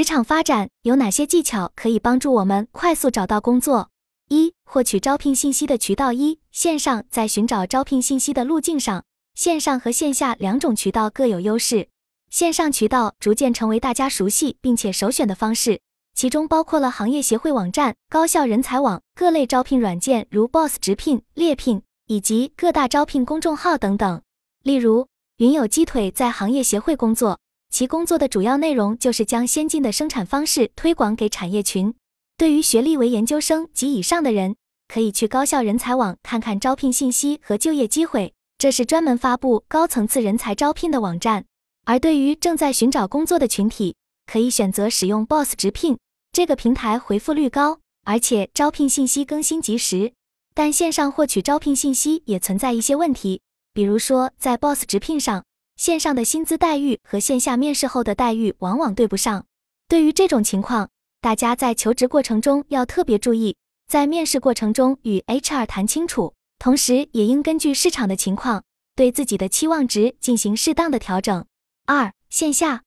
职场发展有哪些技巧可以帮助我们快速找到工作？一、获取招聘信息的渠道。一、线上在寻找招聘信息的路径上，线上和线下两种渠道各有优势。线上渠道逐渐成为大家熟悉并且首选的方式，其中包括了行业协会网站、高校人才网、各类招聘软件如 Boss 直聘、猎聘以及各大招聘公众号等等。例如，云有鸡腿在行业协会工作。其工作的主要内容就是将先进的生产方式推广给产业群。对于学历为研究生及以上的人，可以去高校人才网看看招聘信息和就业机会，这是专门发布高层次人才招聘的网站。而对于正在寻找工作的群体，可以选择使用 Boss 直聘这个平台，回复率高，而且招聘信息更新及时。但线上获取招聘信息也存在一些问题，比如说在 Boss 直聘上。线上的薪资待遇和线下面试后的待遇往往对不上。对于这种情况，大家在求职过程中要特别注意，在面试过程中与 HR 谈清楚，同时也应根据市场的情况，对自己的期望值进行适当的调整。二、线下，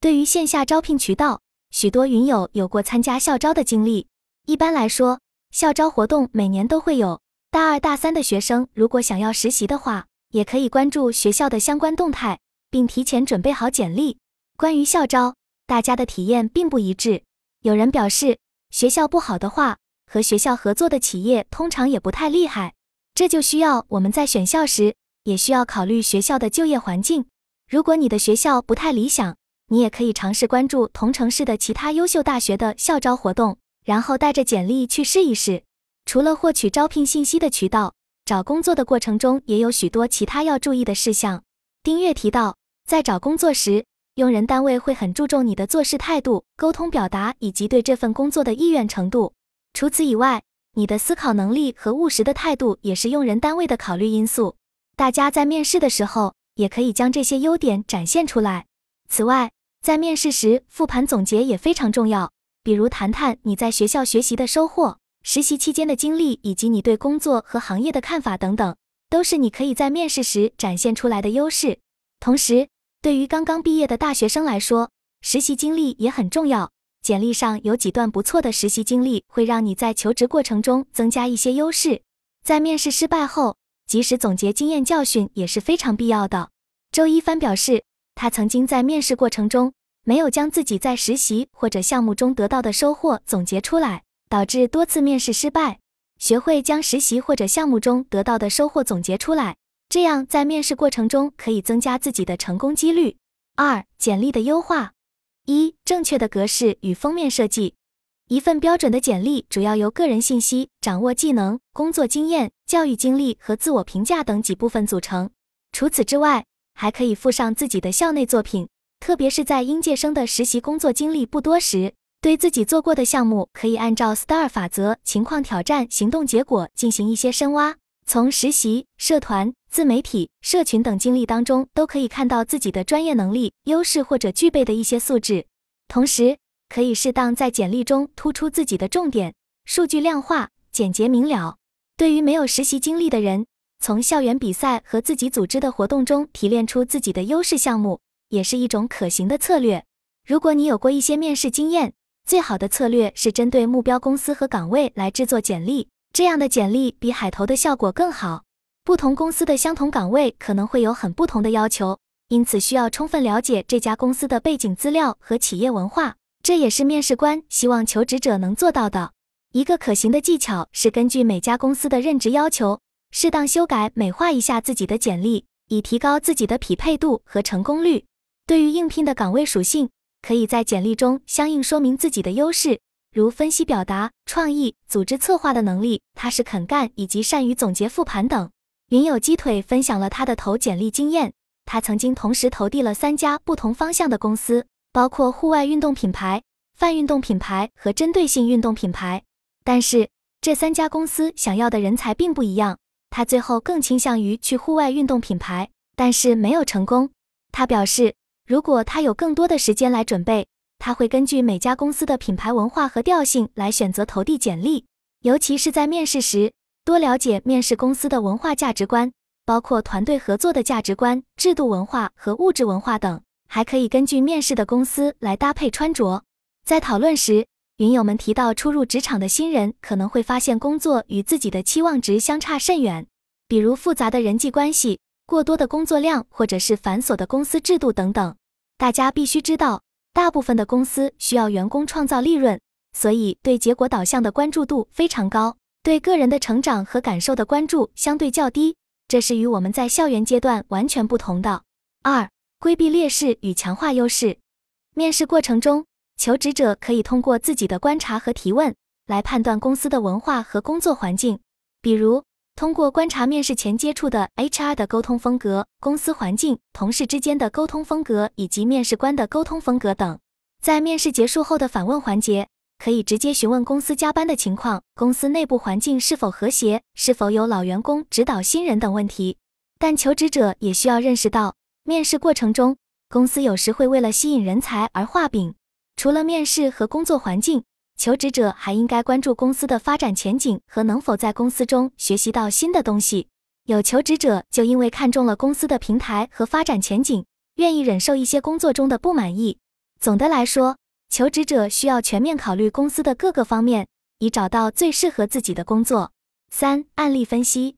对于线下招聘渠道，许多云友有过参加校招的经历。一般来说，校招活动每年都会有。大二大三的学生如果想要实习的话，也可以关注学校的相关动态，并提前准备好简历。关于校招，大家的体验并不一致。有人表示，学校不好的话，和学校合作的企业通常也不太厉害。这就需要我们在选校时，也需要考虑学校的就业环境。如果你的学校不太理想，你也可以尝试关注同城市的其他优秀大学的校招活动，然后带着简历去试一试。除了获取招聘信息的渠道。找工作的过程中也有许多其他要注意的事项。丁月提到，在找工作时，用人单位会很注重你的做事态度、沟通表达以及对这份工作的意愿程度。除此以外，你的思考能力和务实的态度也是用人单位的考虑因素。大家在面试的时候也可以将这些优点展现出来。此外，在面试时复盘总结也非常重要，比如谈谈你在学校学习的收获。实习期间的经历以及你对工作和行业的看法等等，都是你可以在面试时展现出来的优势。同时，对于刚刚毕业的大学生来说，实习经历也很重要。简历上有几段不错的实习经历，会让你在求职过程中增加一些优势。在面试失败后，及时总结经验教训也是非常必要的。周一帆表示，他曾经在面试过程中没有将自己在实习或者项目中得到的收获总结出来。导致多次面试失败，学会将实习或者项目中得到的收获总结出来，这样在面试过程中可以增加自己的成功几率。二、简历的优化：一、正确的格式与封面设计。一份标准的简历主要由个人信息、掌握技能、工作经验、教育经历和自我评价等几部分组成。除此之外，还可以附上自己的校内作品，特别是在应届生的实习工作经历不多时。对自己做过的项目，可以按照 STAR 法则、情况、挑战、行动、结果进行一些深挖。从实习、社团、自媒体、社群等经历当中，都可以看到自己的专业能力、优势或者具备的一些素质。同时，可以适当在简历中突出自己的重点，数据量化、简洁明了。对于没有实习经历的人，从校园比赛和自己组织的活动中提炼出自己的优势项目，也是一种可行的策略。如果你有过一些面试经验，最好的策略是针对目标公司和岗位来制作简历，这样的简历比海投的效果更好。不同公司的相同岗位可能会有很不同的要求，因此需要充分了解这家公司的背景资料和企业文化，这也是面试官希望求职者能做到的。一个可行的技巧是根据每家公司的任职要求，适当修改美化一下自己的简历，以提高自己的匹配度和成功率。对于应聘的岗位属性。可以在简历中相应说明自己的优势，如分析表达、创意、组织策划的能力、踏实肯干以及善于总结复盘等。云友鸡腿分享了他的投简历经验，他曾经同时投递了三家不同方向的公司，包括户外运动品牌、泛运动品牌和针对性运动品牌。但是这三家公司想要的人才并不一样，他最后更倾向于去户外运动品牌，但是没有成功。他表示。如果他有更多的时间来准备，他会根据每家公司的品牌文化和调性来选择投递简历。尤其是在面试时，多了解面试公司的文化价值观，包括团队合作的价值观、制度文化和物质文化等。还可以根据面试的公司来搭配穿着。在讨论时，云友们提到，初入职场的新人可能会发现工作与自己的期望值相差甚远，比如复杂的人际关系、过多的工作量，或者是繁琐的公司制度等等。大家必须知道，大部分的公司需要员工创造利润，所以对结果导向的关注度非常高，对个人的成长和感受的关注相对较低。这是与我们在校园阶段完全不同的。二、规避劣势与强化优势。面试过程中，求职者可以通过自己的观察和提问来判断公司的文化和工作环境，比如通过观察面试前接触的 HR 的沟通风格、公司环境、同事之间的沟通风格以及面试官的沟通风格等。在面试结束后的反问环节。可以直接询问公司加班的情况，公司内部环境是否和谐，是否有老员工指导新人等问题。但求职者也需要认识到，面试过程中，公司有时会为了吸引人才而画饼。除了面试和工作环境，求职者还应该关注公司的发展前景和能否在公司中学习到新的东西。有求职者就因为看中了公司的平台和发展前景，愿意忍受一些工作中的不满意。总的来说，求职者需要全面考虑公司的各个方面，以找到最适合自己的工作。三、案例分析。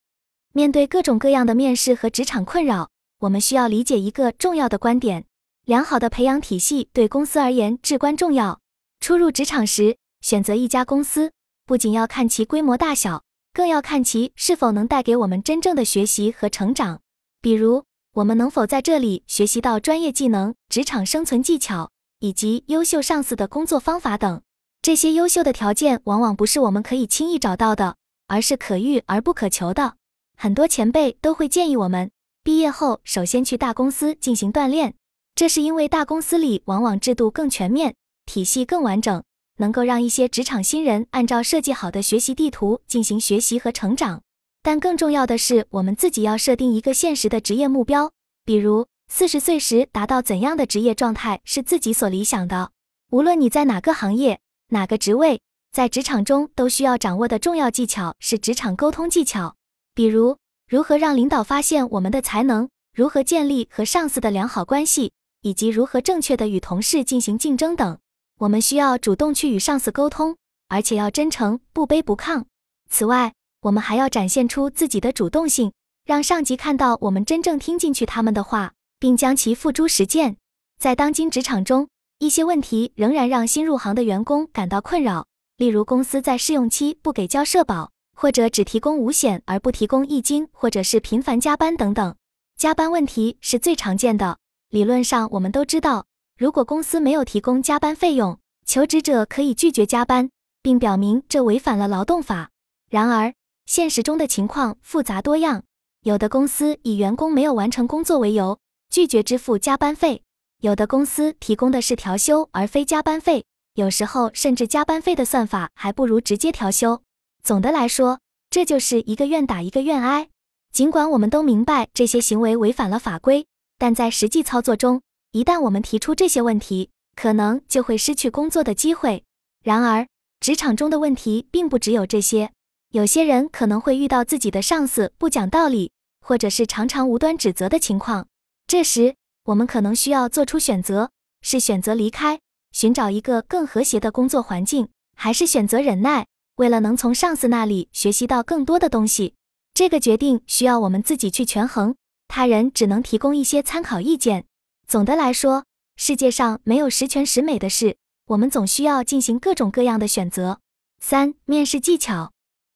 面对各种各样的面试和职场困扰，我们需要理解一个重要的观点：良好的培养体系对公司而言至关重要。初入职场时，选择一家公司，不仅要看其规模大小，更要看其是否能带给我们真正的学习和成长。比如，我们能否在这里学习到专业技能、职场生存技巧。以及优秀上司的工作方法等，这些优秀的条件往往不是我们可以轻易找到的，而是可遇而不可求的。很多前辈都会建议我们毕业后首先去大公司进行锻炼，这是因为大公司里往往制度更全面，体系更完整，能够让一些职场新人按照设计好的学习地图进行学习和成长。但更重要的是，我们自己要设定一个现实的职业目标，比如。四十岁时达到怎样的职业状态是自己所理想的？无论你在哪个行业、哪个职位，在职场中都需要掌握的重要技巧是职场沟通技巧，比如如何让领导发现我们的才能，如何建立和上司的良好关系，以及如何正确的与同事进行竞争等。我们需要主动去与上司沟通，而且要真诚、不卑不亢。此外，我们还要展现出自己的主动性，让上级看到我们真正听进去他们的话。并将其付诸实践。在当今职场中，一些问题仍然让新入行的员工感到困扰，例如公司在试用期不给交社保，或者只提供五险而不提供一金，或者是频繁加班等等。加班问题是最常见的。理论上，我们都知道，如果公司没有提供加班费用，求职者可以拒绝加班，并表明这违反了劳动法。然而，现实中的情况复杂多样，有的公司以员工没有完成工作为由。拒绝支付加班费，有的公司提供的是调休而非加班费，有时候甚至加班费的算法还不如直接调休。总的来说，这就是一个愿打一个愿挨。尽管我们都明白这些行为违反了法规，但在实际操作中，一旦我们提出这些问题，可能就会失去工作的机会。然而，职场中的问题并不只有这些，有些人可能会遇到自己的上司不讲道理，或者是常常无端指责的情况。这时，我们可能需要做出选择：是选择离开，寻找一个更和谐的工作环境，还是选择忍耐，为了能从上司那里学习到更多的东西？这个决定需要我们自己去权衡，他人只能提供一些参考意见。总的来说，世界上没有十全十美的事，我们总需要进行各种各样的选择。三、面试技巧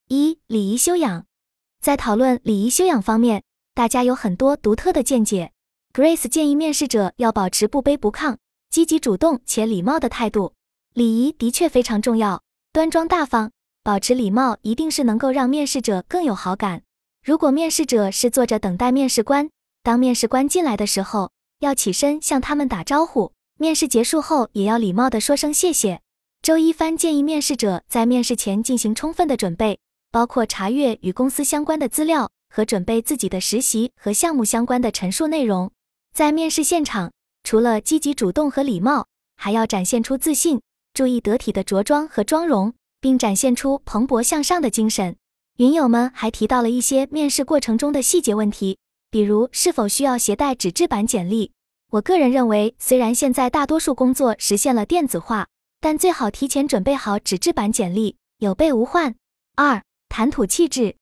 一、礼仪修养。在讨论礼仪修养方面，大家有很多独特的见解。Grace 建议面试者要保持不卑不亢、积极主动且礼貌的态度。礼仪的确非常重要，端庄大方、保持礼貌一定是能够让面试者更有好感。如果面试者是坐着等待面试官，当面试官进来的时候，要起身向他们打招呼。面试结束后，也要礼貌地说声谢谢。周一帆建议面试者在面试前进行充分的准备，包括查阅与公司相关的资料和准备自己的实习和项目相关的陈述内容。在面试现场，除了积极主动和礼貌，还要展现出自信，注意得体的着装和妆容，并展现出蓬勃向上的精神。云友们还提到了一些面试过程中的细节问题，比如是否需要携带纸质版简历。我个人认为，虽然现在大多数工作实现了电子化，但最好提前准备好纸质版简历，有备无患。二、谈吐气质，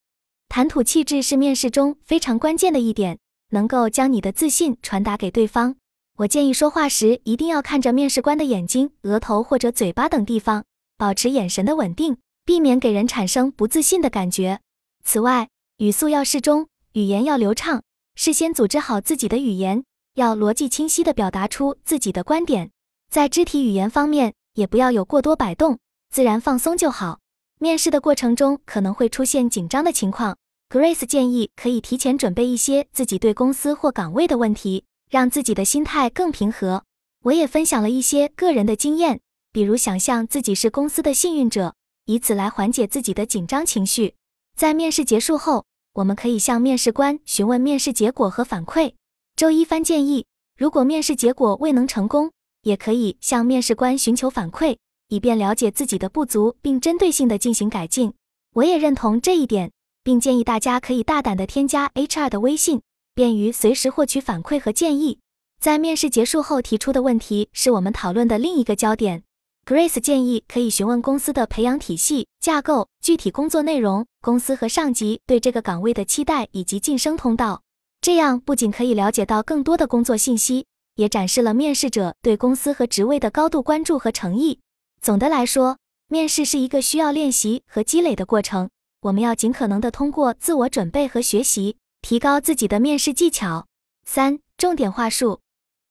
谈吐气质是面试中非常关键的一点，能够将你的自信传达给对方。我建议说话时一定要看着面试官的眼睛、额头或者嘴巴等地方，保持眼神的稳定，避免给人产生不自信的感觉。此外，语速要适中，语言要流畅，事先组织好自己的语言，要逻辑清晰地表达出自己的观点。在肢体语言方面，也不要有过多摆动，自然放松就好。面试的过程中可能会出现紧张的情况，Grace 建议可以提前准备一些自己对公司或岗位的问题。让自己的心态更平和。我也分享了一些个人的经验，比如想象自己是公司的幸运者，以此来缓解自己的紧张情绪。在面试结束后，我们可以向面试官询问面试结果和反馈。周一帆建议，如果面试结果未能成功，也可以向面试官寻求反馈，以便了解自己的不足，并针对性的进行改进。我也认同这一点，并建议大家可以大胆的添加 HR 的微信。便于随时获取反馈和建议。在面试结束后提出的问题是我们讨论的另一个焦点。Grace 建议可以询问公司的培养体系架构、具体工作内容、公司和上级对这个岗位的期待以及晋升通道。这样不仅可以了解到更多的工作信息，也展示了面试者对公司和职位的高度关注和诚意。总的来说，面试是一个需要练习和积累的过程。我们要尽可能的通过自我准备和学习。提高自己的面试技巧。三、重点话术。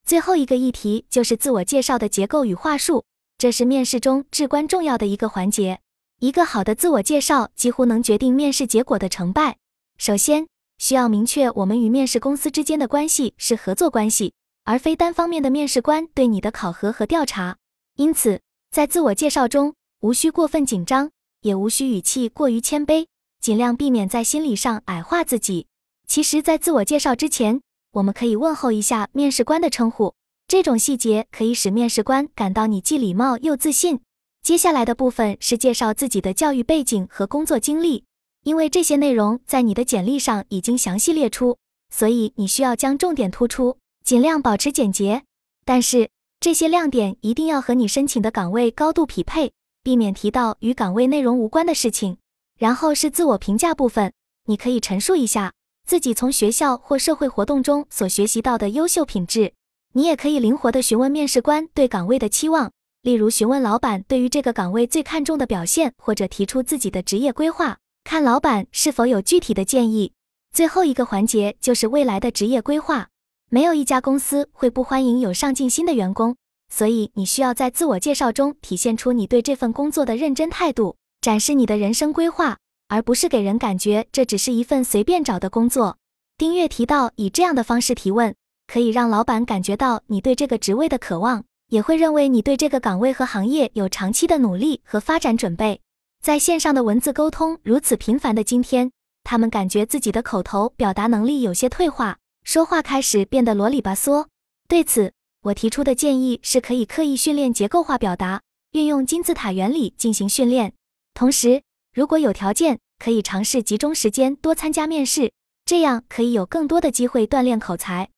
最后一个议题就是自我介绍的结构与话术，这是面试中至关重要的一个环节。一个好的自我介绍几乎能决定面试结果的成败。首先，需要明确我们与面试公司之间的关系是合作关系，而非单方面的面试官对你的考核和调查。因此，在自我介绍中，无需过分紧张，也无需语气过于谦卑，尽量避免在心理上矮化自己。其实，在自我介绍之前，我们可以问候一下面试官的称呼，这种细节可以使面试官感到你既礼貌又自信。接下来的部分是介绍自己的教育背景和工作经历，因为这些内容在你的简历上已经详细列出，所以你需要将重点突出，尽量保持简洁。但是这些亮点一定要和你申请的岗位高度匹配，避免提到与岗位内容无关的事情。然后是自我评价部分，你可以陈述一下。自己从学校或社会活动中所学习到的优秀品质，你也可以灵活地询问面试官对岗位的期望，例如询问老板对于这个岗位最看重的表现，或者提出自己的职业规划，看老板是否有具体的建议。最后一个环节就是未来的职业规划，没有一家公司会不欢迎有上进心的员工，所以你需要在自我介绍中体现出你对这份工作的认真态度，展示你的人生规划。而不是给人感觉这只是一份随便找的工作。丁月提到，以这样的方式提问，可以让老板感觉到你对这个职位的渴望，也会认为你对这个岗位和行业有长期的努力和发展准备。在线上的文字沟通如此频繁的今天，他们感觉自己的口头表达能力有些退化，说话开始变得啰里吧嗦。对此，我提出的建议是可以刻意训练结构化表达，运用金字塔原理进行训练，同时。如果有条件，可以尝试集中时间多参加面试，这样可以有更多的机会锻炼口才。